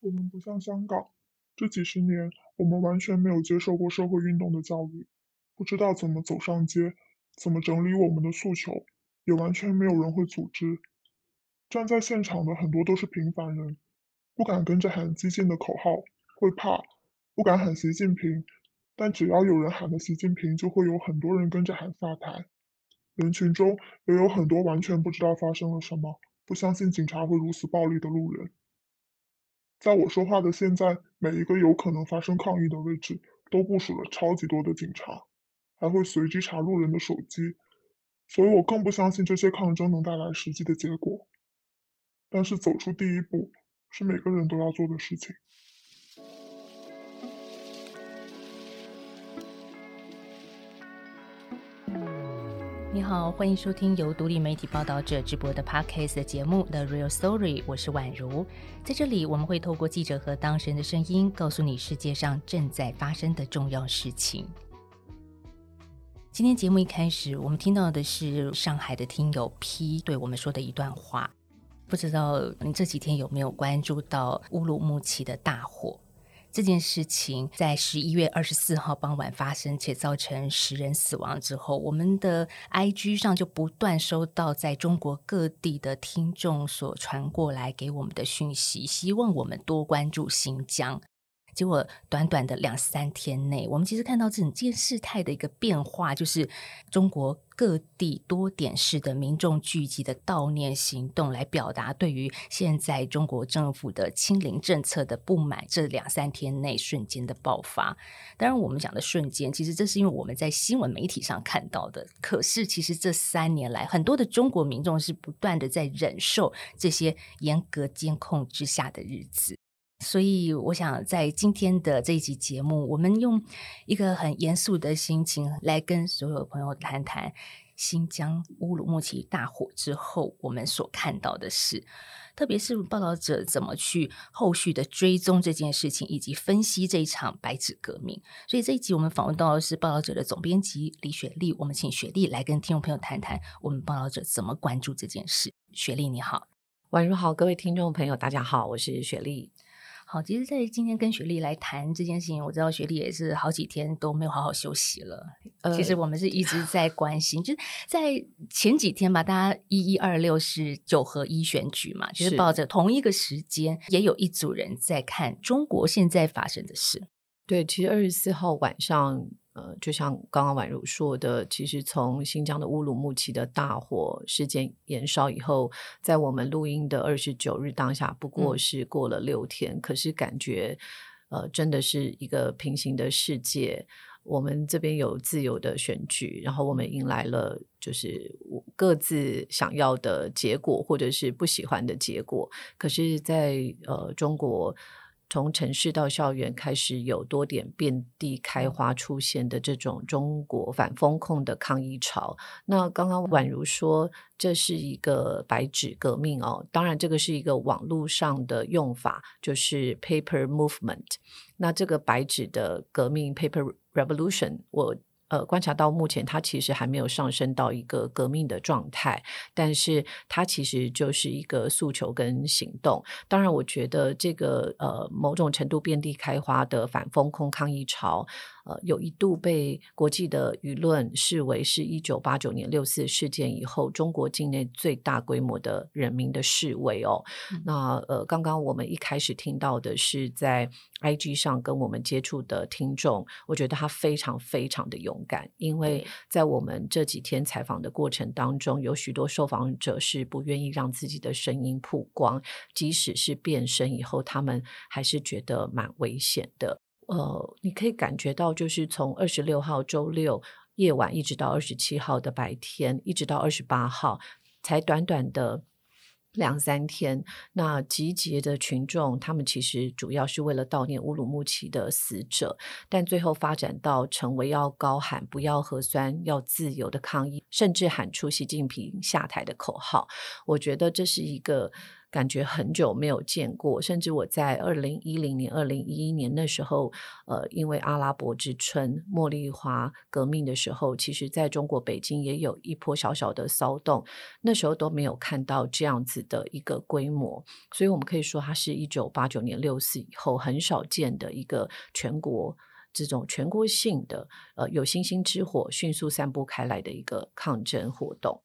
我们不像香港，这几十年我们完全没有接受过社会运动的教育，不知道怎么走上街，怎么整理我们的诉求，也完全没有人会组织。站在现场的很多都是平凡人，不敢跟着喊激进的口号，会怕，不敢喊习近平，但只要有人喊了习近平，就会有很多人跟着喊下台。人群中也有很多完全不知道发生了什么，不相信警察会如此暴力的路人。在我说话的现在，每一个有可能发生抗议的位置都部署了超级多的警察，还会随机查路人的手机，所以我更不相信这些抗争能带来实际的结果。但是走出第一步是每个人都要做的事情。你好，欢迎收听由独立媒体报道者直播的 Podcast 节目《The Real Story》，我是宛如。在这里，我们会透过记者和当事人的声音，告诉你世界上正在发生的重要事情。今天节目一开始，我们听到的是上海的听友 P 对我们说的一段话。不知道你这几天有没有关注到乌鲁木齐的大火？这件事情在十一月二十四号傍晚发生，且造成十人死亡之后，我们的 IG 上就不断收到在中国各地的听众所传过来给我们的讯息，希望我们多关注新疆。结果短短的两三天内，我们其实看到整件事态的一个变化，就是中国各地多点式的民众聚集的悼念行动，来表达对于现在中国政府的清零政策的不满。这两三天内瞬间的爆发，当然我们讲的瞬间，其实这是因为我们在新闻媒体上看到的。可是其实这三年来，很多的中国民众是不断的在忍受这些严格监控之下的日子。所以，我想在今天的这一集节目，我们用一个很严肃的心情来跟所有朋友谈谈新疆乌鲁木齐大火之后我们所看到的事，特别是报道者怎么去后续的追踪这件事情，以及分析这一场白纸革命。所以这一集我们访问到的是报道者的总编辑李雪莉，我们请雪莉来跟听众朋友谈谈我们报道者怎么关注这件事。雪莉你好，晚上好，各位听众朋友，大家好，我是雪莉。好，其实，在今天跟雪莉来谈这件事情，我知道雪莉也是好几天都没有好好休息了。其实我们是一直 在关心，就是在前几天吧，大家一一二六是九合一选举嘛，就是抱着同一个时间，也有一组人在看中国现在发生的事。对，其实二十四号晚上。呃，就像刚刚宛如说的，其实从新疆的乌鲁木齐的大火事件延烧以后，在我们录音的二十九日当下，不过是过了六天，可是感觉呃，真的是一个平行的世界。我们这边有自由的选举，然后我们迎来了就是各自想要的结果，或者是不喜欢的结果。可是，在呃中国。从城市到校园开始有多点遍地开花出现的这种中国反风控的抗议潮。那刚刚宛如说这是一个白纸革命哦，当然这个是一个网络上的用法，就是 paper movement。那这个白纸的革命 paper revolution，我。呃，观察到目前，它其实还没有上升到一个革命的状态，但是它其实就是一个诉求跟行动。当然，我觉得这个呃，某种程度遍地开花的反风控抗议潮。呃，有一度被国际的舆论视为是一九八九年六四事件以后中国境内最大规模的人民的示威哦。那呃，刚刚我们一开始听到的是在 IG 上跟我们接触的听众，我觉得他非常非常的勇敢，因为在我们这几天采访的过程当中，有许多受访者是不愿意让自己的声音曝光，即使是变声以后，他们还是觉得蛮危险的。呃，你可以感觉到，就是从二十六号周六夜晚一直到二十七号的白天，一直到二十八号，才短短的两三天，那集结的群众，他们其实主要是为了悼念乌鲁木齐的死者，但最后发展到成为要高喊“不要核酸，要自由”的抗议，甚至喊出习近平下台的口号。我觉得这是一个。感觉很久没有见过，甚至我在二零一零年、二零一一年那时候，呃，因为阿拉伯之春、茉莉花革命的时候，其实在中国北京也有一波小小的骚动，那时候都没有看到这样子的一个规模，所以我们可以说，它是一九八九年六四以后很少见的一个全国这种全国性的呃有星星之火迅速散布开来的一个抗争活动。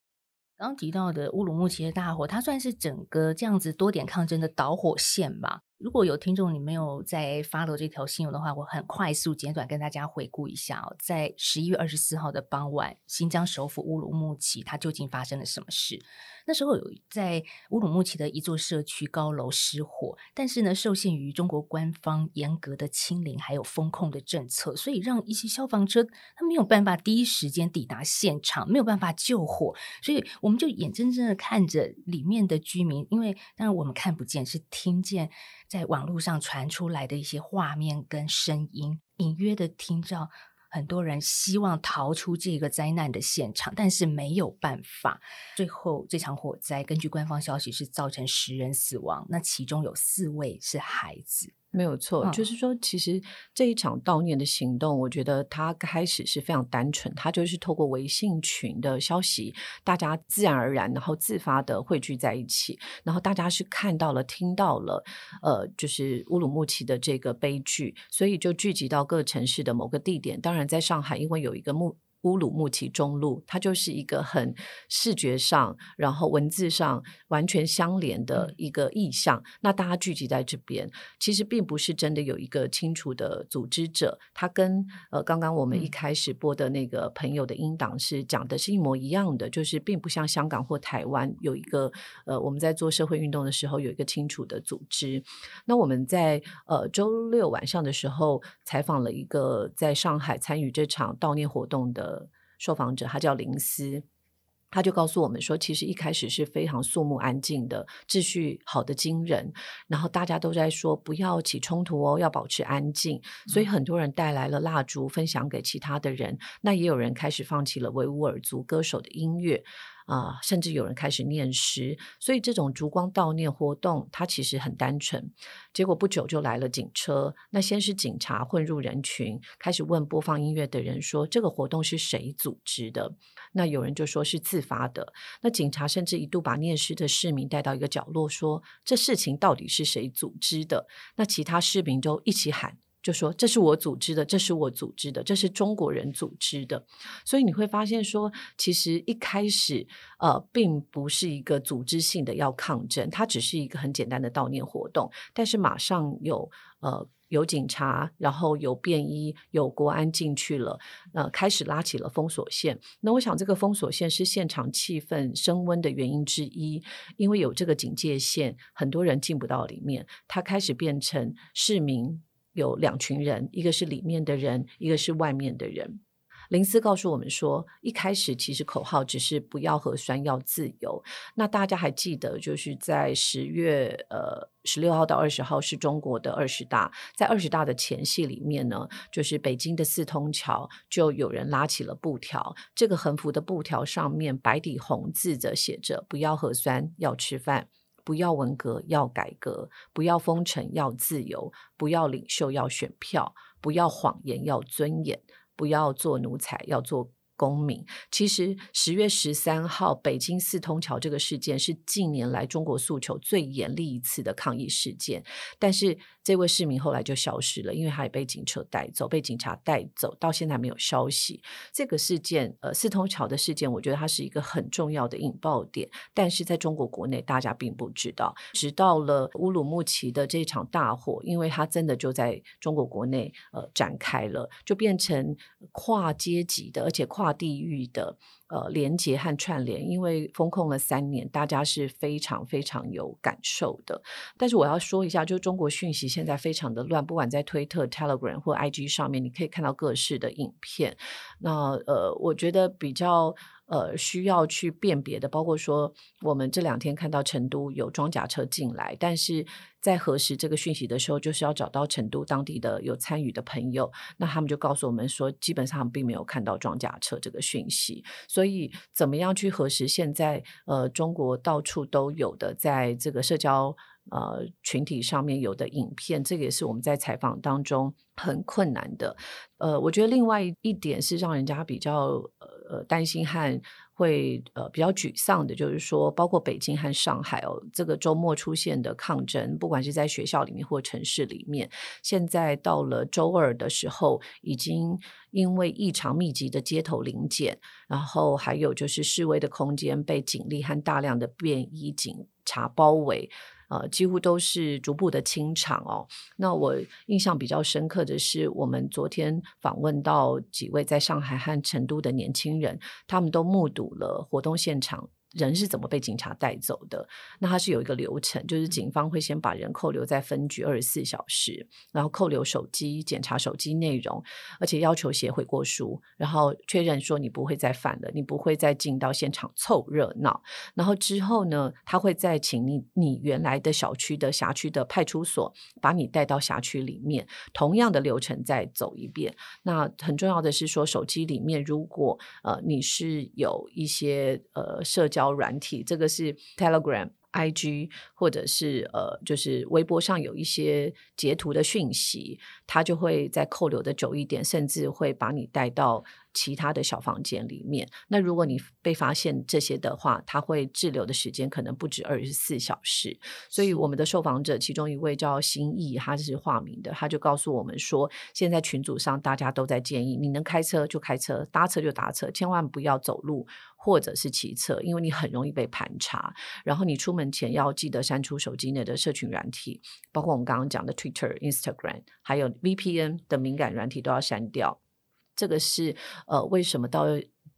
刚提到的乌鲁木齐的大火，它算是整个这样子多点抗争的导火线吧。如果有听众你没有在 follow 这条新闻的话，我很快速简短跟大家回顾一下哦。在十一月二十四号的傍晚，新疆首府乌鲁木齐它究竟发生了什么事？那时候有在乌鲁木齐的一座社区高楼失火，但是呢，受限于中国官方严格的清零还有风控的政策，所以让一些消防车它没有办法第一时间抵达现场，没有办法救火，所以我们就眼睁睁的看着里面的居民，因为当然我们看不见，是听见在网络上传出来的一些画面跟声音，隐约的听到。很多人希望逃出这个灾难的现场，但是没有办法。最后，这场火灾根据官方消息是造成十人死亡，那其中有四位是孩子。没有错，就是说，其实这一场悼念的行动，我觉得它开始是非常单纯，它就是透过微信群的消息，大家自然而然，然后自发的汇聚在一起，然后大家是看到了、听到了，呃，就是乌鲁木齐的这个悲剧，所以就聚集到各城市的某个地点。当然，在上海，因为有一个木。乌鲁木齐中路，它就是一个很视觉上，然后文字上完全相连的一个意象。那大家聚集在这边，其实并不是真的有一个清楚的组织者。他跟呃刚刚我们一开始播的那个朋友的音档是讲的是一模一样的，就是并不像香港或台湾有一个呃我们在做社会运动的时候有一个清楚的组织。那我们在呃周六晚上的时候采访了一个在上海参与这场悼念活动的。受访者他叫林思，他就告诉我们说，其实一开始是非常肃穆安静的，秩序好的惊人，然后大家都在说不要起冲突哦，要保持安静，所以很多人带来了蜡烛分享给其他的人，那也有人开始放弃了维吾尔族歌手的音乐。啊，甚至有人开始念诗，所以这种烛光悼念活动，它其实很单纯。结果不久就来了警车，那先是警察混入人群，开始问播放音乐的人说：“这个活动是谁组织的？”那有人就说是自发的。那警察甚至一度把念诗的市民带到一个角落，说：“这事情到底是谁组织的？”那其他市民都一起喊。就说这是我组织的，这是我组织的，这是中国人组织的，所以你会发现说，其实一开始呃，并不是一个组织性的要抗争，它只是一个很简单的悼念活动，但是马上有呃有警察，然后有便衣，有国安进去了，呃，开始拉起了封锁线。那我想这个封锁线是现场气氛升温的原因之一，因为有这个警戒线，很多人进不到里面，它开始变成市民。有两群人，一个是里面的人，一个是外面的人。林斯告诉我们说，一开始其实口号只是不要核酸，要自由。那大家还记得，就是在十月呃十六号到二十号是中国的二十大，在二十大的前戏里面呢，就是北京的四通桥就有人拉起了布条，这个横幅的布条上面白底红字的写着“不要核酸，要吃饭”。不要文革，要改革；不要封城，要自由；不要领袖，要选票；不要谎言，要尊严；不要做奴才，要做公民。其实十月十三号北京四通桥这个事件是近年来中国诉求最严厉一次的抗议事件，但是。这位市民后来就消失了，因为他也被警车带走，被警察带走，到现在没有消息。这个事件，呃，四通桥的事件，我觉得它是一个很重要的引爆点，但是在中国国内大家并不知道。直到了乌鲁木齐的这场大火，因为它真的就在中国国内呃展开了，就变成跨阶级的，而且跨地域的。呃，连接和串联，因为风控了三年，大家是非常非常有感受的。但是我要说一下，就中国讯息现在非常的乱，不管在推特、Telegram 或 IG 上面，你可以看到各式的影片。那呃，我觉得比较。呃，需要去辨别的，包括说，我们这两天看到成都有装甲车进来，但是在核实这个讯息的时候，就是要找到成都当地的有参与的朋友，那他们就告诉我们说，基本上并没有看到装甲车这个讯息，所以怎么样去核实现在呃中国到处都有的在这个社交呃群体上面有的影片，这个也是我们在采访当中很困难的。呃，我觉得另外一点是让人家比较呃担心和。会呃比较沮丧的，就是说，包括北京和上海哦，这个周末出现的抗争，不管是在学校里面或城市里面，现在到了周二的时候，已经因为异常密集的街头临检，然后还有就是示威的空间被警力和大量的便衣警察包围。呃，几乎都是逐步的清场哦。那我印象比较深刻的是，我们昨天访问到几位在上海和成都的年轻人，他们都目睹了活动现场。人是怎么被警察带走的？那它是有一个流程，就是警方会先把人扣留在分局二十四小时，然后扣留手机，检查手机内容，而且要求写悔过书，然后确认说你不会再犯了，你不会再进到现场凑热闹。然后之后呢，他会再请你你原来的小区的辖区的派出所把你带到辖区里面，同样的流程再走一遍。那很重要的是说，手机里面如果呃你是有一些呃社交软体，这个是 Telegram、IG，或者是呃，就是微博上有一些截图的讯息，它就会在扣留的久一点，甚至会把你带到。其他的小房间里面，那如果你被发现这些的话，他会滞留的时间可能不止二十四小时。所以我们的受访者其中一位叫新意，他是化名的，他就告诉我们说，现在群组上大家都在建议，你能开车就开车，搭车就搭车，千万不要走路或者是骑车，因为你很容易被盘查。然后你出门前要记得删除手机内的社群软体，包括我们刚刚讲的 Twitter、Instagram，还有 VPN 的敏感软体都要删掉。这个是呃，为什么到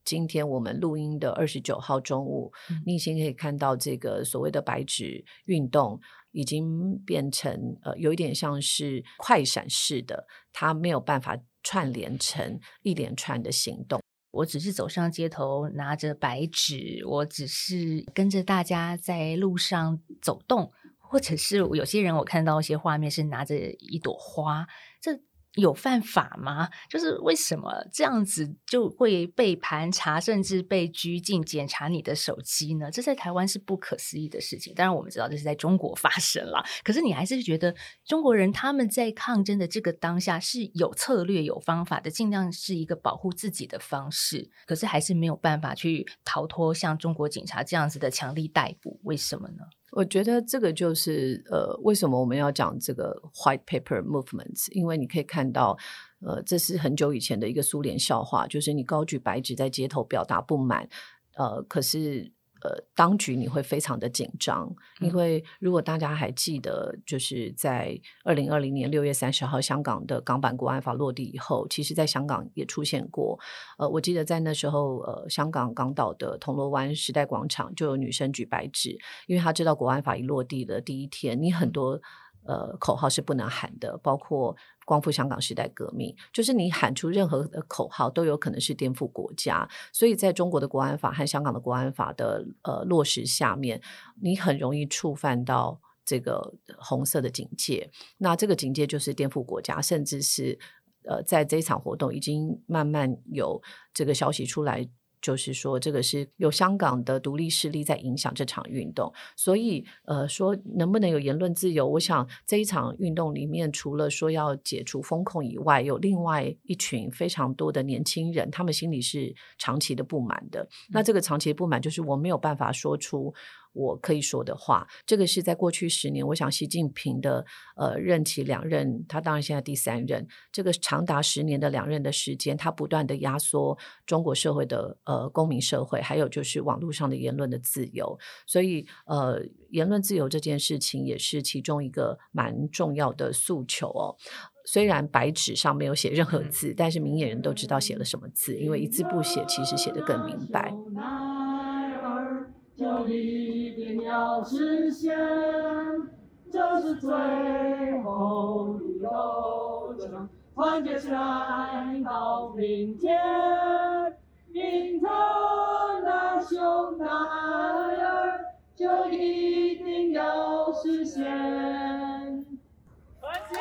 今天我们录音的二十九号中午，你已经可以看到这个所谓的白纸运动已经变成呃，有一点像是快闪式的，它没有办法串联成一连串的行动。我只是走上街头，拿着白纸，我只是跟着大家在路上走动，或者是有些人我看到一些画面是拿着一朵花，这。有犯法吗？就是为什么这样子就会被盘查，甚至被拘禁、检查你的手机呢？这在台湾是不可思议的事情。当然，我们知道这是在中国发生了。可是你还是觉得中国人他们在抗争的这个当下是有策略、有方法的，尽量是一个保护自己的方式。可是还是没有办法去逃脱像中国警察这样子的强力逮捕。为什么呢？我觉得这个就是呃，为什么我们要讲这个 White Paper movements？因为你可以看到，呃，这是很久以前的一个苏联笑话，就是你高举白纸在街头表达不满，呃，可是。呃，当局你会非常的紧张，因为如果大家还记得，就是在二零二零年六月三十号，香港的港版国安法落地以后，其实在香港也出现过。呃，我记得在那时候，呃，香港港岛的铜锣湾时代广场就有女生举白纸，因为她知道国安法一落地的第一天，你很多。呃，口号是不能喊的，包括光复香港时代革命，就是你喊出任何的口号都有可能是颠覆国家。所以在中国的国安法和香港的国安法的呃落实下面，你很容易触犯到这个红色的警戒。那这个警戒就是颠覆国家，甚至是呃，在这一场活动已经慢慢有这个消息出来。就是说，这个是有香港的独立势力在影响这场运动，所以呃，说能不能有言论自由？我想这一场运动里面，除了说要解除风控以外，有另外一群非常多的年轻人，他们心里是长期的不满的。那这个长期的不满，就是我没有办法说出。我可以说的话，这个是在过去十年，我想习近平的呃任期两任，他当然现在第三任，这个长达十年的两任的时间，他不断的压缩中国社会的呃公民社会，还有就是网络上的言论的自由，所以呃言论自由这件事情也是其中一个蛮重要的诉求哦。虽然白纸上没有写任何字，但是明眼人都知道写了什么字，因为一字不写，其实写得更明白。就一定要实现，这是最后的斗争，团结起来到明天，英特的熊孩儿就一定要实现。团结。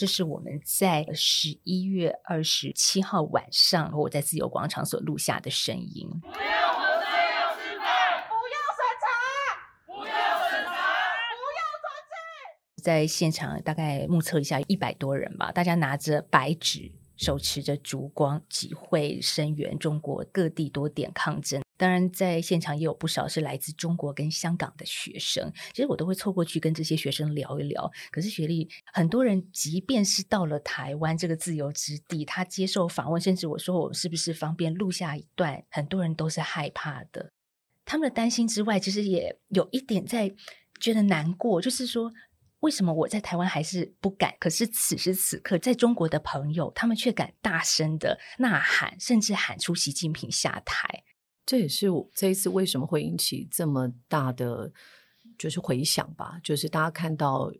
这是我们在十一月二十七号晚上我在自由广场所录下的声音。不要喝醉要吃饭，不要审查，不要审查，不要团结。在现场大概目测一下一百多人吧，大家拿着白纸。手持着烛光，集会声援中国各地多点抗争。当然，在现场也有不少是来自中国跟香港的学生。其实我都会凑过去跟这些学生聊一聊。可是学历，很多人即便是到了台湾这个自由之地，他接受访问，甚至我说我是不是方便录下一段，很多人都是害怕的。他们的担心之外，其实也有一点在觉得难过，就是说。为什么我在台湾还是不敢？可是此时此刻，在中国的朋友，他们却敢大声的呐喊，甚至喊出习近平下台。这也是我这一次为什么会引起这么大的就是回响吧？就是大家看到，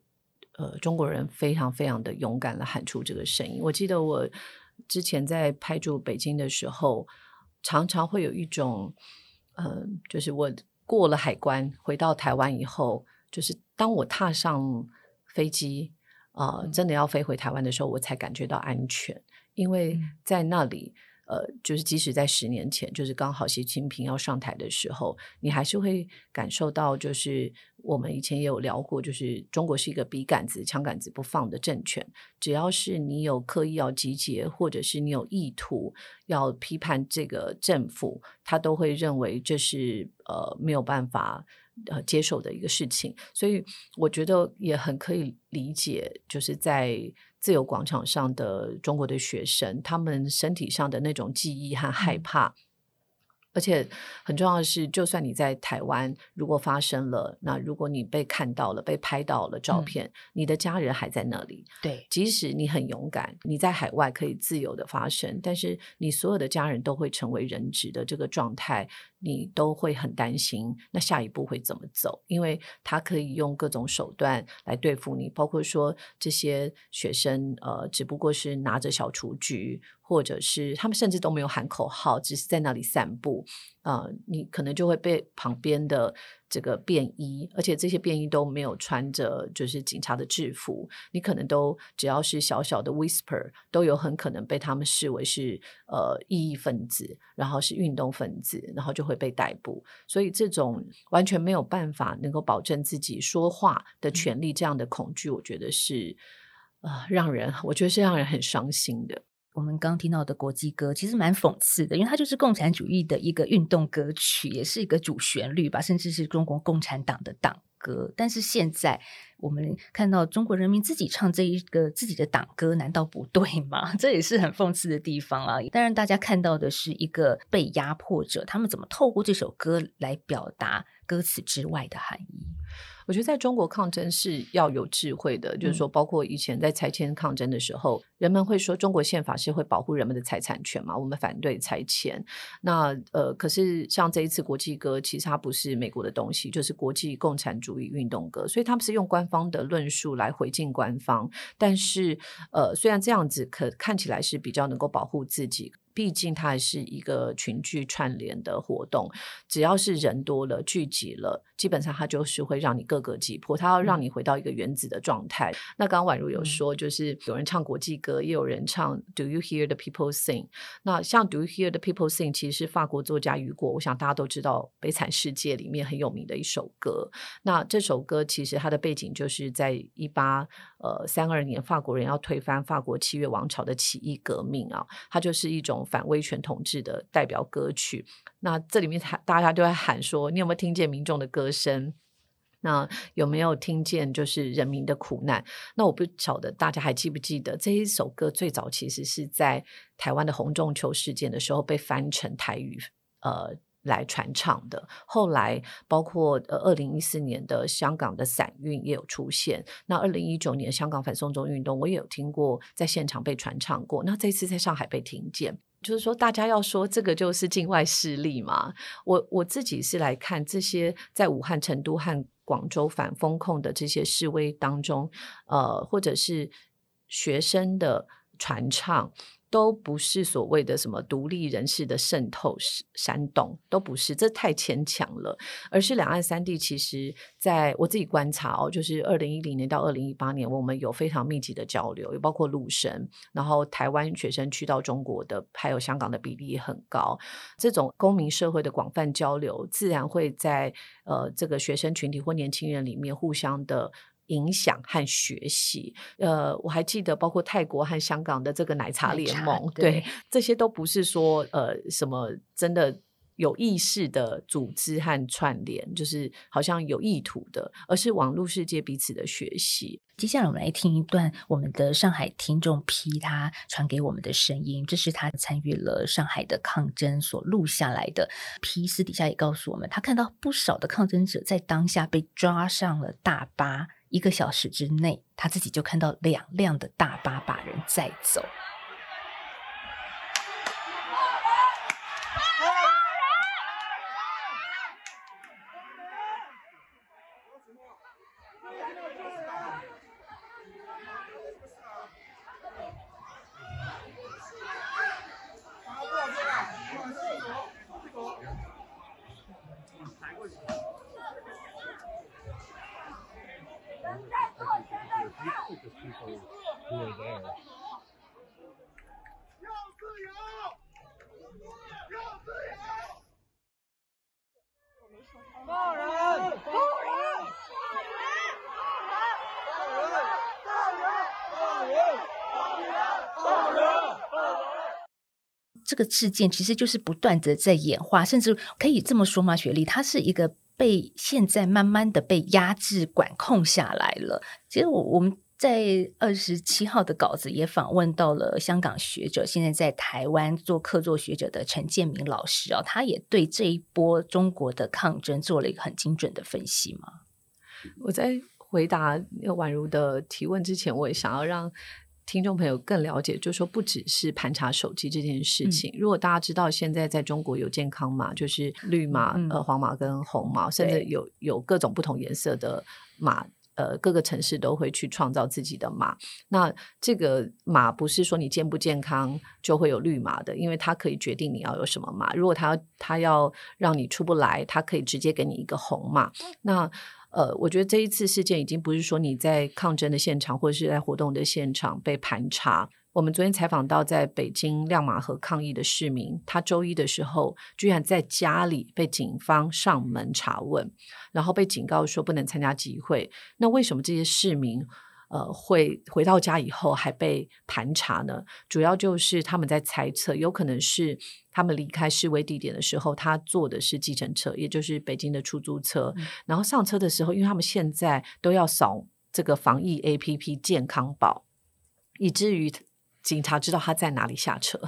呃，中国人非常非常的勇敢的喊出这个声音。我记得我之前在拍住北京的时候，常常会有一种，嗯，就是我过了海关回到台湾以后。就是当我踏上飞机，啊，真的要飞回台湾的时候，我才感觉到安全，因为在那里。呃，就是即使在十年前，就是刚好习近平要上台的时候，你还是会感受到，就是我们以前也有聊过，就是中国是一个笔杆子、枪杆子不放的政权。只要是你有刻意要集结，或者是你有意图要批判这个政府，他都会认为这是呃没有办法呃接受的一个事情。所以我觉得也很可以理解，就是在。自由广场上的中国的学生，他们身体上的那种记忆和害怕。而且很重要的是，就算你在台湾，如果发生了，那如果你被看到了、被拍到了照片，你的家人还在那里。对，即使你很勇敢，你在海外可以自由的发生，但是你所有的家人都会成为人质的这个状态，你都会很担心。那下一步会怎么走？因为他可以用各种手段来对付你，包括说这些学生，呃，只不过是拿着小雏菊。或者是他们甚至都没有喊口号，只是在那里散步啊，你可能就会被旁边的这个便衣，而且这些便衣都没有穿着就是警察的制服，你可能都只要是小小的 whisper，都有很可能被他们视为是呃异议分子，然后是运动分子，然后就会被逮捕。所以这种完全没有办法能够保证自己说话的权利，这样的恐惧，我觉得是啊，让人我觉得是让人很伤心的。我们刚听到的国际歌其实蛮讽刺的，因为它就是共产主义的一个运动歌曲，也是一个主旋律吧，甚至是中国共产党的党歌。但是现在我们看到中国人民自己唱这一个自己的党歌，难道不对吗？这也是很讽刺的地方啊！当然，大家看到的是一个被压迫者，他们怎么透过这首歌来表达歌词之外的含义。我觉得在中国抗争是要有智慧的，就是说，包括以前在拆迁抗争的时候，人们会说中国宪法是会保护人们的财产权嘛？我们反对拆迁。那呃，可是像这一次国际歌，其实它不是美国的东西，就是国际共产主义运动歌，所以他们是用官方的论述来回敬官方。但是呃，虽然这样子可看起来是比较能够保护自己。毕竟它还是一个群聚串联的活动，只要是人多了聚集了，基本上它就是会让你各个击破，它要让你回到一个原子的状态。那刚刚宛如有说，就是有人唱国际歌，也有人唱 Do you hear the people sing？那像 Do you hear the people sing？其实是法国作家雨果，我想大家都知道《悲惨世界》里面很有名的一首歌。那这首歌其实它的背景就是在一八呃三二年，法国人要推翻法国七月王朝的起义革命啊，它就是一种。反威权统治的代表歌曲，那这里面大家都在喊说：“你有没有听见民众的歌声？那有没有听见就是人民的苦难？”那我不晓得大家还记不记得这一首歌最早其实是在台湾的红中秋事件的时候被翻成台语呃来传唱的。后来包括呃二零一四年的香港的散运也有出现。那二零一九年香港反送中运动我也有听过在现场被传唱过。那这次在上海被听见。就是说，大家要说这个就是境外势力嘛？我我自己是来看这些在武汉、成都和广州反封控的这些示威当中，呃，或者是学生的传唱，都不是所谓的什么独立人士的渗透煽动，都不是，这太牵强了。而是两岸三地，其实在我自己观察哦，就是二零一零年到二零一八年，我们有非常密集的交流，也包括陆生，然后台湾学生去到中国的，还有香港的比例也很高。这种公民社会的广泛交流，自然会在呃这个学生群体或年轻人里面互相的。影响和学习，呃，我还记得包括泰国和香港的这个奶茶联盟，对，这些都不是说呃什么真的有意识的组织和串联，就是好像有意图的，而是网络世界彼此的学习。接下来我们来听一段我们的上海听众 P 他传给我们的声音，这是他参与了上海的抗争所录下来的。P 私底下也告诉我们，他看到不少的抗争者在当下被抓上了大巴。一个小时之内，他自己就看到两辆的大巴把人载走。这个事件其实就是不断的在演化，甚至可以这么说吗？雪莉，它是一个被现在慢慢的被压制、管控下来了。其实我我们在二十七号的稿子也访问到了香港学者，现在在台湾做客座学者的陈建明老师啊，他也对这一波中国的抗争做了一个很精准的分析吗。我在回答宛如的提问之前，我也想要让。听众朋友更了解，就是说不只是盘查手机这件事情。如果大家知道现在在中国有健康码，就是绿码、呃黄码跟红码，甚至有有各种不同颜色的码，呃各个城市都会去创造自己的码。那这个码不是说你健不健康就会有绿码的，因为它可以决定你要有什么码。如果他他要让你出不来，它可以直接给你一个红码。那呃，我觉得这一次事件已经不是说你在抗争的现场或者是在活动的现场被盘查。我们昨天采访到在北京亮马河抗议的市民，他周一的时候居然在家里被警方上门查问，然后被警告说不能参加集会。那为什么这些市民？呃，会回到家以后还被盘查呢？主要就是他们在猜测，有可能是他们离开示威地点的时候，他坐的是计程车，也就是北京的出租车。然后上车的时候，因为他们现在都要扫这个防疫 APP 健康宝，以至于。警察知道他在哪里下车，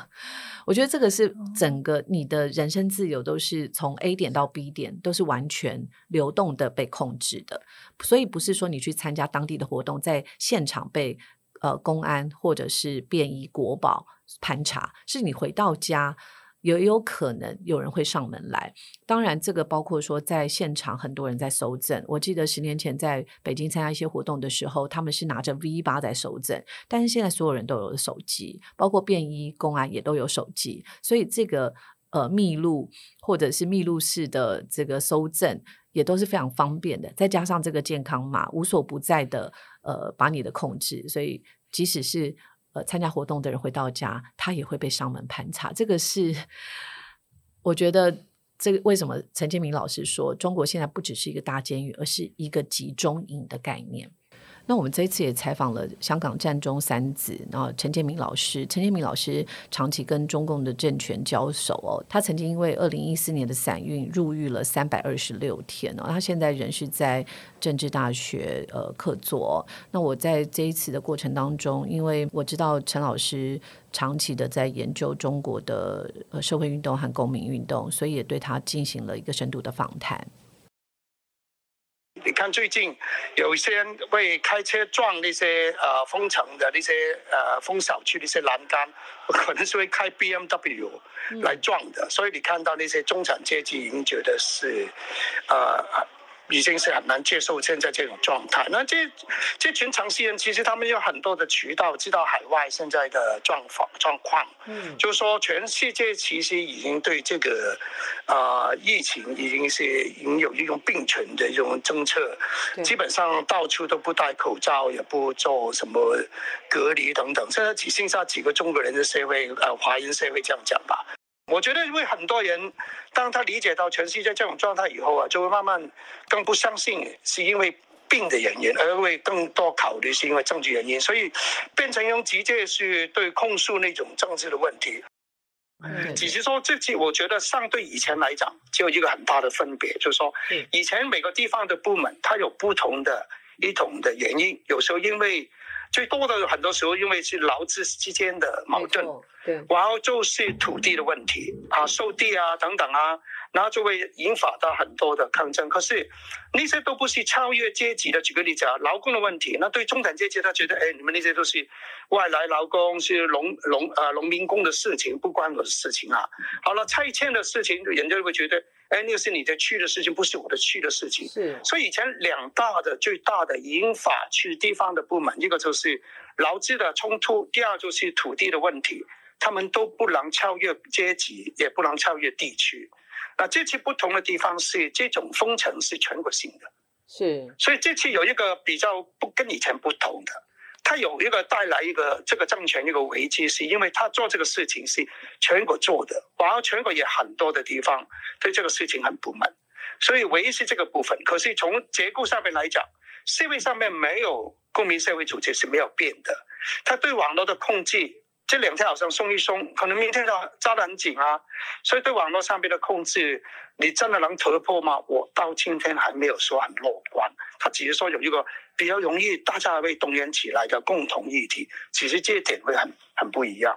我觉得这个是整个你的人身自由都是从 A 点到 B 点都是完全流动的被控制的，所以不是说你去参加当地的活动，在现场被呃公安或者是便衣国保盘查，是你回到家。也有可能有人会上门来，当然这个包括说在现场很多人在搜证。我记得十年前在北京参加一些活动的时候，他们是拿着 V 八在搜证，但是现在所有人都有手机，包括便衣、公安也都有手机，所以这个呃密录或者是密录式的这个搜证也都是非常方便的。再加上这个健康码无所不在的呃把你的控制，所以即使是。呃，参加活动的人回到家，他也会被上门盘查。这个是我觉得，这个为什么陈建明老师说，中国现在不只是一个大监狱，而是一个集中营的概念。那我们这一次也采访了香港战中三子，然后陈建明老师。陈建明老师长期跟中共的政权交手哦，他曾经因为二零一四年的散运入狱了三百二十六天哦，他现在人是在政治大学呃客座。那我在这一次的过程当中，因为我知道陈老师长期的在研究中国的社会运动和公民运动，所以也对他进行了一个深度的访谈。你看最近有一些人会开车撞那些呃封城的那些呃封小区的一些栏杆，可能是会开 BMW 来撞的。所以你看到那些中产阶级已经觉得是呃已经是很难接受现在这种状态。那这这群城市人其实他们有很多的渠道知道海外现在的状况状况，嗯，就是说全世界其实已经对这个啊疫情已经是已经有一种并存的一种政策，基本上到处都不戴口罩，也不做什么隔离等等。现在只剩下几个中国人的社会，呃，华人社会这样讲吧。我觉得，因为很多人，当他理解到全世界这种状态以后啊，就会慢慢更不相信是因为病的原因，而会更多考虑是因为政治原因，所以变成用直接是对控诉那种政治的问题。只是说，这次我觉得相对以前来讲，就有一个很大的分别，就是说，以前每个地方的部门它有不同的一种的原因，有时候因为最多的很多时候因为是劳资之间的矛盾。对，然后就是土地的问题啊，收地啊等等啊，然后就会引发到很多的抗争。可是那些都不是超越阶级的。举个例子啊，劳工的问题，那对中产阶级他觉得，哎，你们那些都是外来劳工，是农农呃农民工的事情，不关我的事情啊。好了，拆迁的事情，人家就会觉得，哎，那个是你的区的事情，不是我的区的事情。是。所以以前两大的最大的引发去地方的不满，一个就是劳资的冲突，第二就是土地的问题。他们都不能超越阶级，也不能超越地区。那这次不同的地方是，这种封城是全国性的，是。所以这次有一个比较不跟以前不同的，它有一个带来一个这个政权一个危机，是因为他做这个事情是全国做的，然后全国也很多的地方对这个事情很不满，所以唯一是这个部分。可是从结构上面来讲，社会上面没有公民社会组织是没有变的，他对网络的控制。这两天好像松一松，可能明天就抓得很紧啊。所以对网络上面的控制，你真的能突破吗？我到今天还没有说很乐观。他只是说有一个比较容易大家会动员起来的共同议题，其实这一点会很很不一样。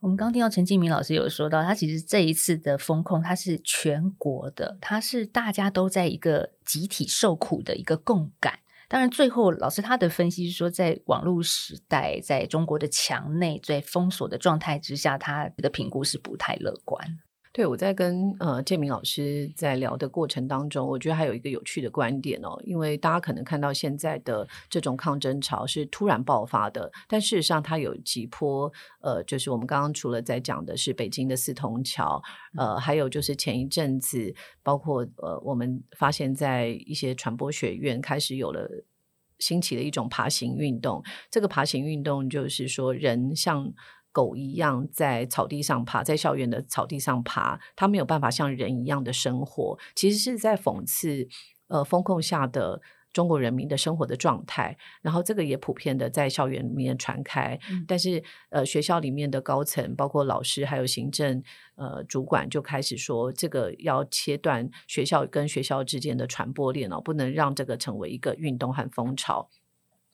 我们刚听到陈敬明老师有说到，他其实这一次的风控，它是全国的，它是大家都在一个集体受苦的一个共感。当然，最后老师他的分析是说，在网络时代，在中国的墙内在封锁的状态之下，他的评估是不太乐观。对，我在跟呃建明老师在聊的过程当中，我觉得还有一个有趣的观点哦，因为大家可能看到现在的这种抗争潮是突然爆发的，但事实上它有几波，呃，就是我们刚刚除了在讲的是北京的四通桥，呃，还有就是前一阵子，包括呃，我们发现在一些传播学院开始有了兴起的一种爬行运动，这个爬行运动就是说人像。狗一样在草地上爬，在校园的草地上爬，它没有办法像人一样的生活。其实是在讽刺，呃，风控下的中国人民的生活的状态。然后这个也普遍的在校园里面传开。但是，呃，学校里面的高层，包括老师还有行政呃主管，就开始说，这个要切断学校跟学校之间的传播链哦，不能让这个成为一个运动和风潮。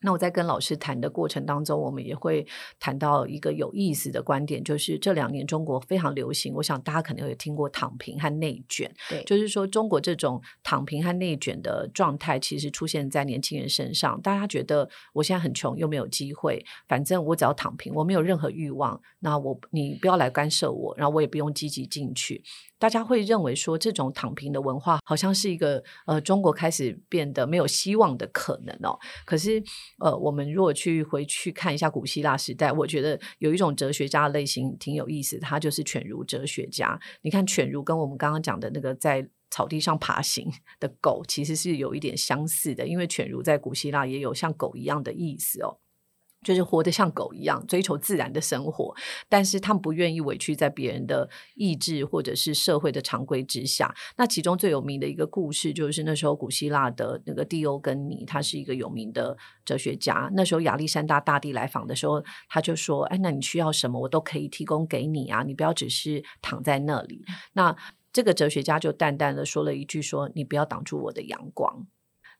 那我在跟老师谈的过程当中，我们也会谈到一个有意思的观点，就是这两年中国非常流行，我想大家可能有听过躺平和内卷，对，就是说中国这种躺平和内卷的状态，其实出现在年轻人身上。大家觉得我现在很穷，又没有机会，反正我只要躺平，我没有任何欲望，那我你不要来干涉我，然后我也不用积极进去。大家会认为说，这种躺平的文化好像是一个呃，中国开始变得没有希望的可能哦。可是呃，我们如果去回去看一下古希腊时代，我觉得有一种哲学家的类型挺有意思，他就是犬儒哲学家。你看犬儒跟我们刚刚讲的那个在草地上爬行的狗，其实是有一点相似的，因为犬儒在古希腊也有像狗一样的意思哦。就是活得像狗一样追求自然的生活，但是他们不愿意委屈在别人的意志或者是社会的常规之下。那其中最有名的一个故事，就是那时候古希腊的那个蒂欧根尼，他是一个有名的哲学家。那时候亚历山大大帝来访的时候，他就说：“哎，那你需要什么，我都可以提供给你啊，你不要只是躺在那里。”那这个哲学家就淡淡的说了一句：“说你不要挡住我的阳光。”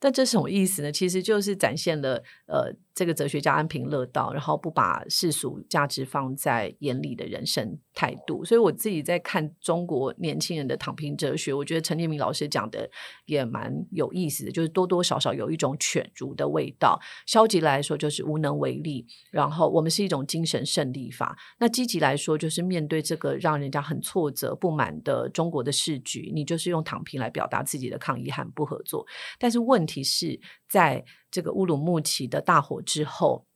但这是什么意思呢？其实就是展现了呃。这个哲学家安贫乐道，然后不把世俗价值放在眼里的人生态度。所以我自己在看中国年轻人的躺平哲学，我觉得陈建明老师讲的也蛮有意思的，就是多多少少有一种犬儒的味道。消极来说就是无能为力，然后我们是一种精神胜利法。那积极来说就是面对这个让人家很挫折不满的中国的市局，你就是用躺平来表达自己的抗议和不合作。但是问题是在。这个乌鲁木齐的大火之后，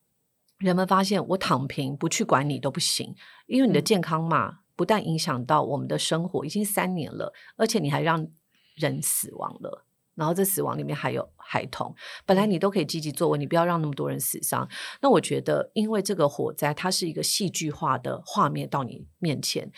人们发现我躺平不去管你都不行，因为你的健康嘛，不但影响到我们的生活，已经三年了，而且你还让人死亡了，然后这死亡里面还有孩童，本来你都可以积极作为，你不要让那么多人死伤。那我觉得，因为这个火灾，它是一个戏剧化的画面到你面前，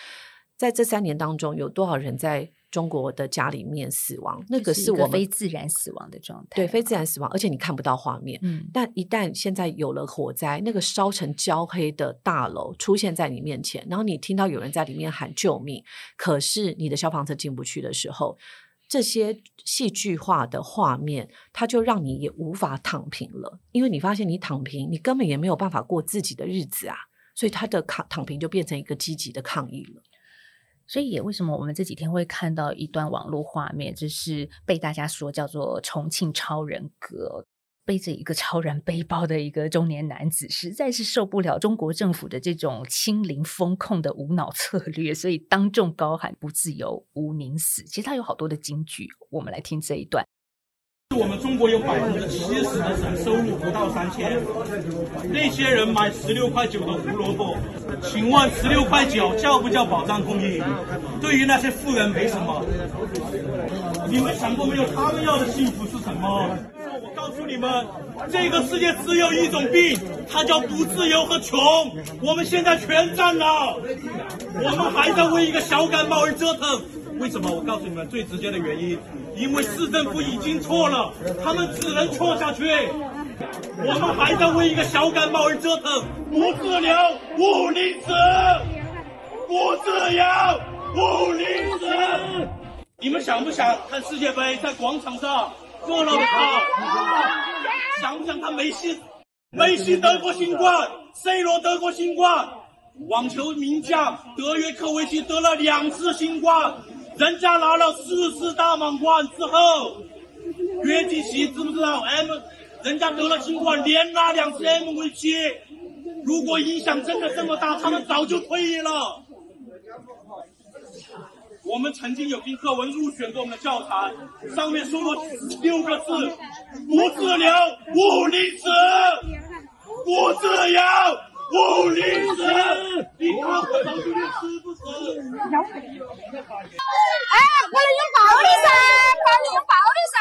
在这三年当中，有多少人在？中国的家里面死亡，那个是我非自然死亡的状态，对，非自然死亡，而且你看不到画面。嗯，但一旦现在有了火灾，那个烧成焦黑的大楼出现在你面前，然后你听到有人在里面喊救命，可是你的消防车进不去的时候，这些戏剧化的画面，它就让你也无法躺平了，因为你发现你躺平，你根本也没有办法过自己的日子啊，所以他的抗躺平就变成一个积极的抗议了。所以也为什么我们这几天会看到一段网络画面，就是被大家说叫做“重庆超人哥”，背着一个超人背包的一个中年男子，实在是受不了中国政府的这种清零风控的无脑策略，所以当众高喊“不自由，无宁死”。其实他有好多的金句，我们来听这一段。我们中国有百分之七十的人收入不到三千，那些人买十六块九的胡萝卜，请问十六块九叫不叫保障供应？对于那些富人没什么。你们想过没有？他们要的幸福是什么？我告诉你们，这个世界只有一种病，它叫不自由和穷。我们现在全占了，我们还在为一个小感冒而折腾。为什么？我告诉你们最直接的原因，因为市政府已经错了，他们只能错下去。我们还在为一个小感冒而折腾，不治疗，不宁死；不自由，不宁死。你们想不想看世界杯在广场上热闹的跑？想不想看梅西？梅西得过新冠，C 罗得过新冠，网球名将德约科维奇得了两次新冠。人家拿了四次大满贯之后，约基奇知不知道？M，人家得了新冠，连拿两次 MVP。如果影响真的这么大，他们早就退役了。我们曾经有篇课文入选过我们的教材，上面说过六个字：不自由，不宁死；不自由，不宁死。你看我早就死不死？哎，我能拥抱你噻，我能拥抱你噻。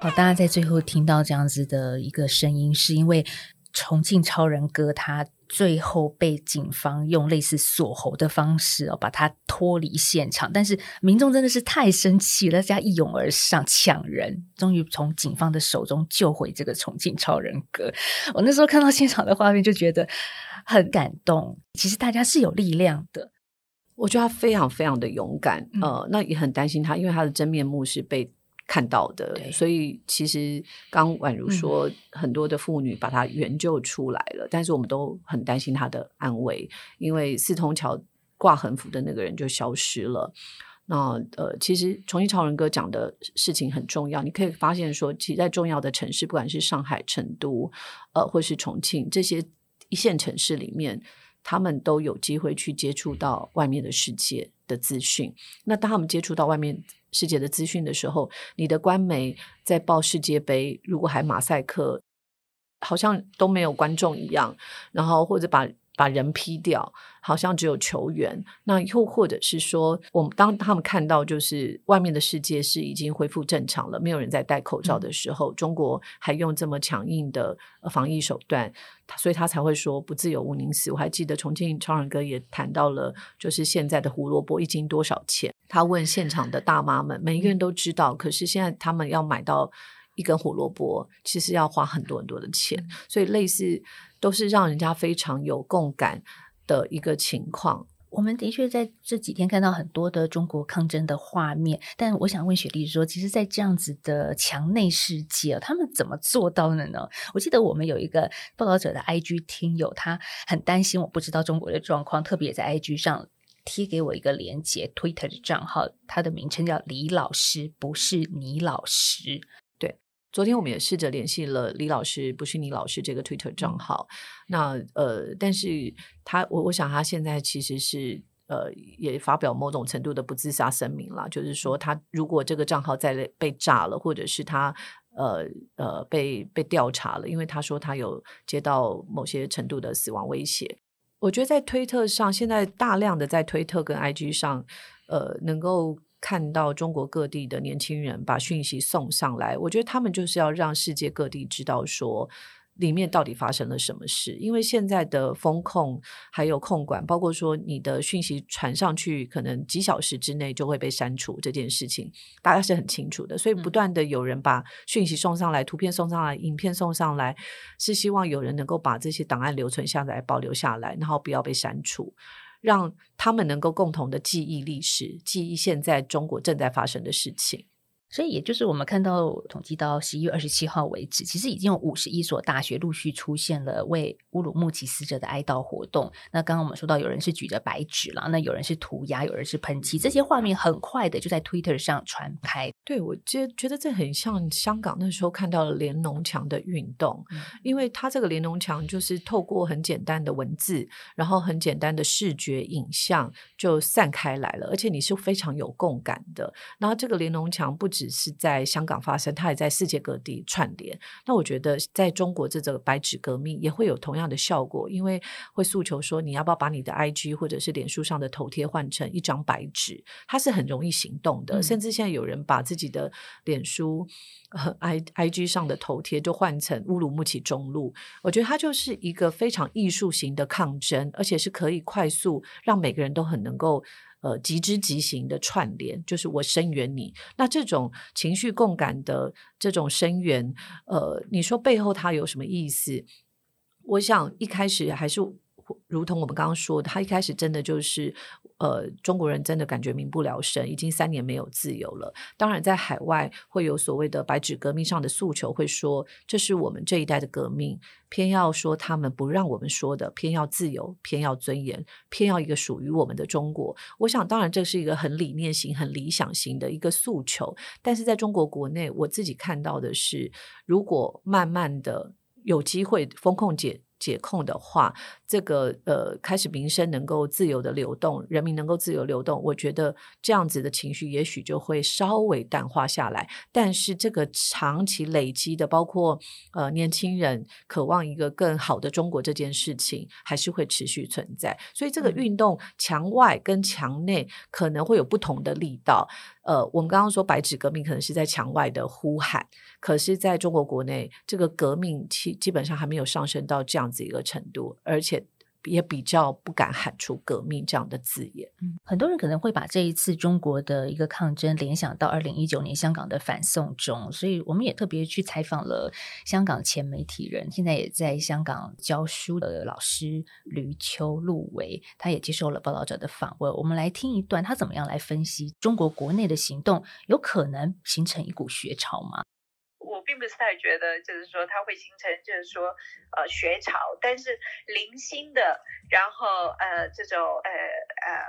好，大家在最后听到这样子的一个声音，是因为重庆超人哥他最后被警方用类似锁喉的方式哦，把他脱离现场。但是民众真的是太生气了，大家一拥而上抢人，终于从警方的手中救回这个重庆超人哥。我那时候看到现场的画面，就觉得。很感动，其实大家是有力量的。我觉得他非常非常的勇敢，呃，那也很担心他，因为他的真面目是被看到的，所以其实刚宛如说，很多的妇女把他援救出来了，但是我们都很担心他的安危，因为四通桥挂横幅的那个人就消失了。那呃，其实重庆超人哥讲的事情很重要，你可以发现说，其实在重要的城市，不管是上海、成都，呃，或是重庆这些。一线城市里面，他们都有机会去接触到外面的世界的资讯。那当他们接触到外面世界的资讯的时候，你的官媒在报世界杯，如果还马赛克，好像都没有观众一样，然后或者把。把人批掉，好像只有球员。那又或者是说，我们当他们看到就是外面的世界是已经恢复正常了，没有人在戴口罩的时候，中国还用这么强硬的防疫手段，所以他才会说不自由无宁死。我还记得重庆超人哥也谈到了，就是现在的胡萝卜一斤多少钱？他问现场的大妈们，每一个人都知道，可是现在他们要买到一根胡萝卜，其实要花很多很多的钱，所以类似。都是让人家非常有共感的一个情况。我们的确在这几天看到很多的中国抗争的画面，但我想问雪莉说，其实，在这样子的墙内世界，他们怎么做到的呢？我记得我们有一个报道者的 IG 听友，他很担心我不知道中国的状况，特别在 IG 上贴给我一个连接，Twitter 的账号，他的名称叫李老师，不是倪老师。昨天我们也试着联系了李老师，不是你老师这个 Twitter 账号。那呃，但是他我我想他现在其实是呃也发表某种程度的不自杀声明了，就是说他如果这个账号再被炸了，或者是他呃呃被被调查了，因为他说他有接到某些程度的死亡威胁。我觉得在推特上，现在大量的在推特跟 IG 上，呃，能够。看到中国各地的年轻人把讯息送上来，我觉得他们就是要让世界各地知道说里面到底发生了什么事。因为现在的风控还有控管，包括说你的讯息传上去，可能几小时之内就会被删除这件事情，大家是很清楚的。所以不断的有人把讯息送上来，图片送上来，影片送上来，是希望有人能够把这些档案留存下来，保留下来，然后不要被删除。让他们能够共同的记忆历史，记忆现在中国正在发生的事情。所以，也就是我们看到统计到十一月二十七号为止，其实已经有五十一所大学陆续出现了为乌鲁木齐死者的哀悼活动。那刚刚我们说到，有人是举着白纸了，那有人是涂鸦，有人是喷漆，这些画面很快的就在 Twitter 上传开。对我觉觉得这很像香港那时候看到了连农墙的运动，因为它这个连农墙就是透过很简单的文字，然后很简单的视觉影像就散开来了，而且你是非常有共感的。然后这个连农墙不。只是在香港发生，它也在世界各地串联。那我觉得，在中国这个白纸革命也会有同样的效果，因为会诉求说，你要不要把你的 IG 或者是脸书上的头贴换成一张白纸？它是很容易行动的。甚至现在有人把自己的脸书、I IG 上的头贴就换成乌鲁木齐中路。我觉得它就是一个非常艺术型的抗争，而且是可以快速让每个人都很能够。呃，极之极行的串联，就是我声援你。那这种情绪共感的这种声援，呃，你说背后它有什么意思？我想一开始还是。如同我们刚刚说的，他一开始真的就是，呃，中国人真的感觉民不聊生，已经三年没有自由了。当然，在海外会有所谓的白纸革命上的诉求，会说这是我们这一代的革命，偏要说他们不让我们说的，偏要自由，偏要尊严，偏要一个属于我们的中国。我想，当然这是一个很理念型、很理想型的一个诉求，但是在中国国内，我自己看到的是，如果慢慢的有机会风控解。解控的话，这个呃，开始民生能够自由的流动，人民能够自由流动，我觉得这样子的情绪也许就会稍微淡化下来。但是这个长期累积的，包括呃年轻人渴望一个更好的中国这件事情，还是会持续存在。所以这个运动墙外跟墙内可能会有不同的力道。呃，我们刚刚说白纸革命可能是在墙外的呼喊，可是在中国国内，这个革命其基本上还没有上升到这样子一个程度，而且。也比较不敢喊出“革命”这样的字眼。嗯，很多人可能会把这一次中国的一个抗争联想到二零一九年香港的反送中，所以我们也特别去采访了香港前媒体人，现在也在香港教书的老师吕秋陆维，他也接受了报道者的访问。我们来听一段他怎么样来分析中国国内的行动，有可能形成一股学潮吗？我并不是太觉得，就是说它会形成，就是说，呃，学潮。但是零星的，然后呃，这种呃呃，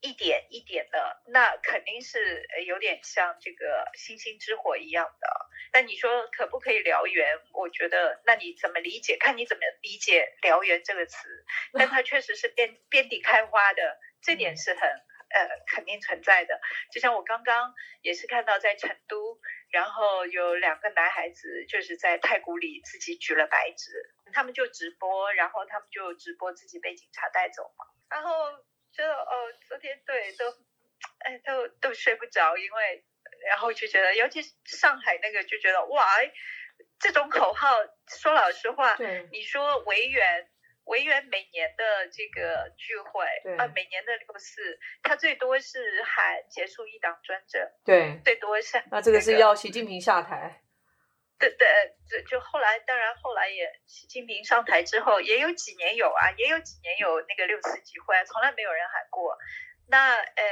一点一点的，那肯定是有点像这个星星之火一样的。那你说可不可以燎原？我觉得，那你怎么理解？看你怎么理解“燎原”这个词。但它确实是遍遍地开花的，这点是很。呃，肯定存在的。就像我刚刚也是看到在成都，然后有两个男孩子就是在太古里自己举了白纸，他们就直播，然后他们就直播自己被警察带走嘛。然后就哦，昨天对都，哎都都睡不着，因为然后就觉得，尤其是上海那个就觉得哇，这种口号，说老实话，你说维园。维园每年的这个聚会啊，每年的六四，他最多是喊结束一党专政，对，最多是那这个是要习近平下台，对对就就后来，当然后来也习近平上台之后，也有几年有啊，也有几年有那个六次集会，从来没有人喊过。那呃，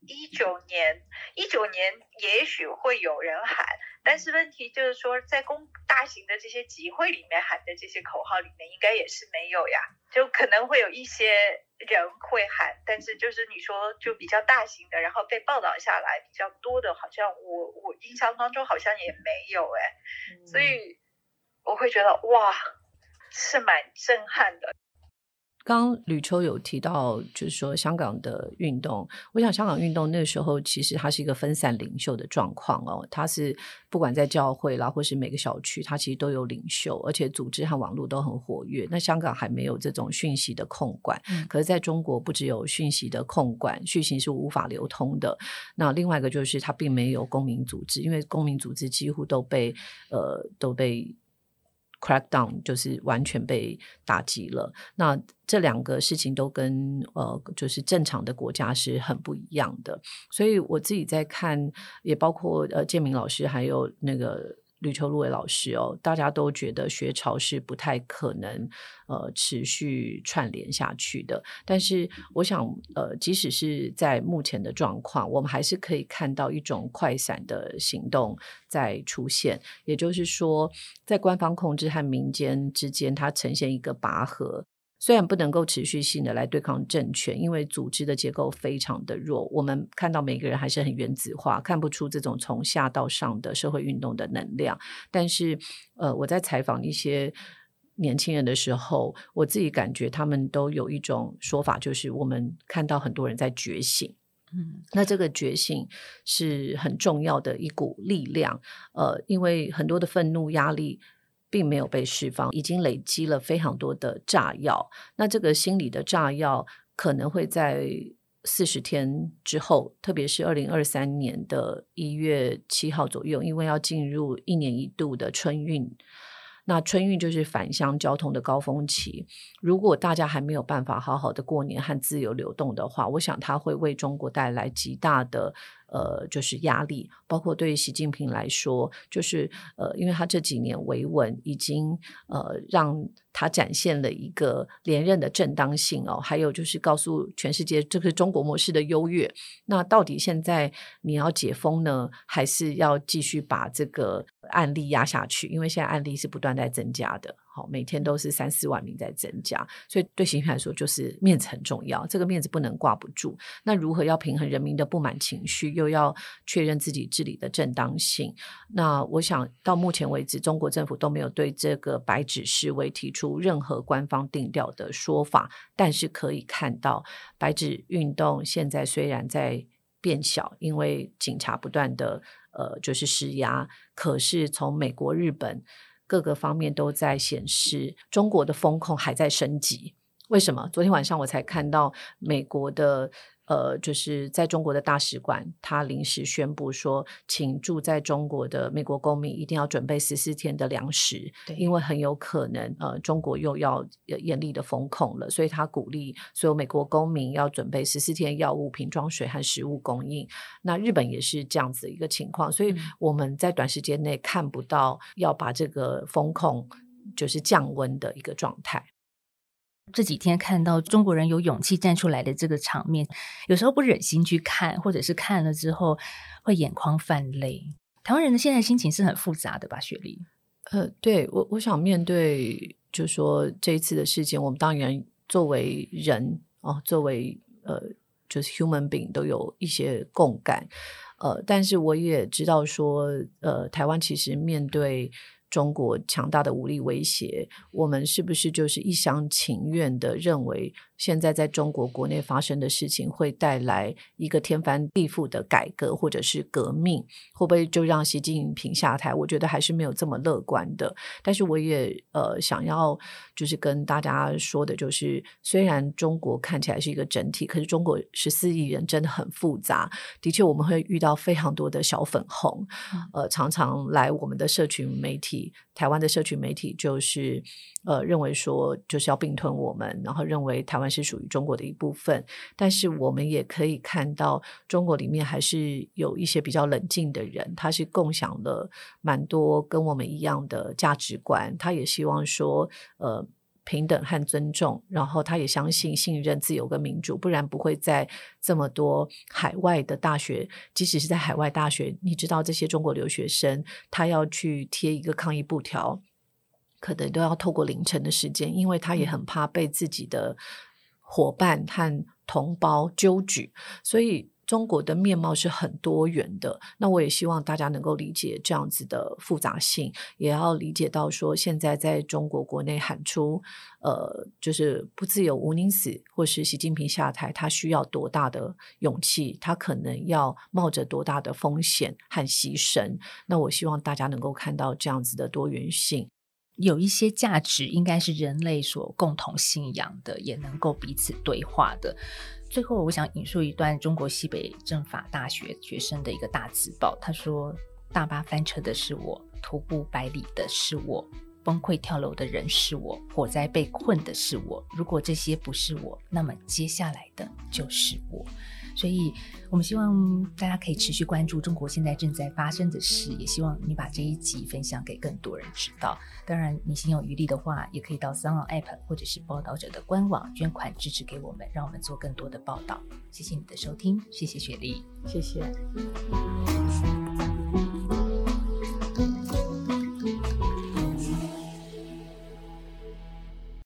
一九年一九年也许会有人喊，但是问题就是说，在公大型的这些集会里面喊的这些口号里面，应该也是没有呀，就可能会有一些人会喊，但是就是你说就比较大型的，然后被报道下来比较多的，好像我我印象当中好像也没有哎，所以我会觉得哇，是蛮震撼的。刚吕秋有提到，就是说香港的运动，我想香港运动那时候其实它是一个分散领袖的状况哦，它是不管在教会啦，或是每个小区，它其实都有领袖，而且组织和网络都很活跃。那香港还没有这种讯息的控管，可是在中国不只有讯息的控管，讯息是无法流通的。那另外一个就是它并没有公民组织，因为公民组织几乎都被呃都被。Crackdown 就是完全被打击了。那这两个事情都跟呃，就是正常的国家是很不一样的。所以我自己在看，也包括呃建明老师还有那个。吕秋露伟老师哦，大家都觉得学潮是不太可能呃持续串联下去的。但是我想呃，即使是在目前的状况，我们还是可以看到一种快闪的行动在出现。也就是说，在官方控制和民间之间，它呈现一个拔河。虽然不能够持续性的来对抗政权，因为组织的结构非常的弱，我们看到每个人还是很原子化，看不出这种从下到上的社会运动的能量。但是，呃，我在采访一些年轻人的时候，我自己感觉他们都有一种说法，就是我们看到很多人在觉醒。嗯，那这个觉醒是很重要的一股力量。呃，因为很多的愤怒、压力。并没有被释放，已经累积了非常多的炸药。那这个心理的炸药可能会在四十天之后，特别是二零二三年的一月七号左右，因为要进入一年一度的春运。那春运就是返乡交通的高峰期，如果大家还没有办法好好的过年和自由流动的话，我想它会为中国带来极大的。呃，就是压力，包括对于习近平来说，就是呃，因为他这几年维稳，已经呃让他展现了一个连任的正当性哦。还有就是告诉全世界，这个中国模式的优越。那到底现在你要解封呢，还是要继续把这个案例压下去？因为现在案例是不断在增加的。每天都是三四万名在增加，所以对习近平来说，就是面子很重要，这个面子不能挂不住。那如何要平衡人民的不满情绪，又要确认自己治理的正当性？那我想到目前为止，中国政府都没有对这个白纸示威提出任何官方定调的说法。但是可以看到，白纸运动现在虽然在变小，因为警察不断的呃就是施压，可是从美国、日本。各个方面都在显示，中国的风控还在升级。为什么？昨天晚上我才看到美国的。呃，就是在中国的大使馆，他临时宣布说，请住在中国的美国公民一定要准备十四天的粮食，因为很有可能呃，中国又要严厉的封控了，所以他鼓励所有美国公民要准备十四天药物、瓶装水和食物供应。那日本也是这样子一个情况，所以我们在短时间内看不到要把这个封控就是降温的一个状态。这几天看到中国人有勇气站出来的这个场面，有时候不忍心去看，或者是看了之后会眼眶泛泪。台湾人的现在心情是很复杂的吧？雪莉，呃，对我，我想面对，就说这一次的事件，我们当然作为人哦，作为呃，就是 human being 都有一些共感，呃，但是我也知道说，呃，台湾其实面对。中国强大的武力威胁，我们是不是就是一厢情愿的认为？现在在中国国内发生的事情会带来一个天翻地覆的改革或者是革命，会不会就让习近平下台？我觉得还是没有这么乐观的。但是我也呃想要就是跟大家说的，就是虽然中国看起来是一个整体，可是中国十四亿人真的很复杂。的确，我们会遇到非常多的小粉红，呃，常常来我们的社群媒体台湾的社群媒体就是呃认为说就是要并吞我们，然后认为台湾是属于中国的一部分。但是我们也可以看到，中国里面还是有一些比较冷静的人，他是共享了蛮多跟我们一样的价值观，他也希望说呃。平等和尊重，然后他也相信、信任自由跟民主，不然不会在这么多海外的大学，即使是在海外大学，你知道这些中国留学生，他要去贴一个抗议布条，可能都要透过凌晨的时间，因为他也很怕被自己的伙伴和同胞纠举，所以。中国的面貌是很多元的，那我也希望大家能够理解这样子的复杂性，也要理解到说，现在在中国国内喊出呃，就是不自由无宁死，或是习近平下台，他需要多大的勇气，他可能要冒着多大的风险和牺牲。那我希望大家能够看到这样子的多元性，有一些价值应该是人类所共同信仰的，也能够彼此对话的。最后，我想引述一段中国西北政法大学学生的一个大字报。他说：“大巴翻车的是我，徒步百里的是我，崩溃跳楼的人是我，火灾被困的是我。如果这些不是我，那么接下来的就是我。”所以，我们希望大家可以持续关注中国现在正在发生的事，也希望你把这一集分享给更多人知道。当然，你心有余力的话，也可以到三浪 App 或者是报道者的官网捐款支持给我们，让我们做更多的报道。谢谢你的收听，谢谢雪莉，谢谢。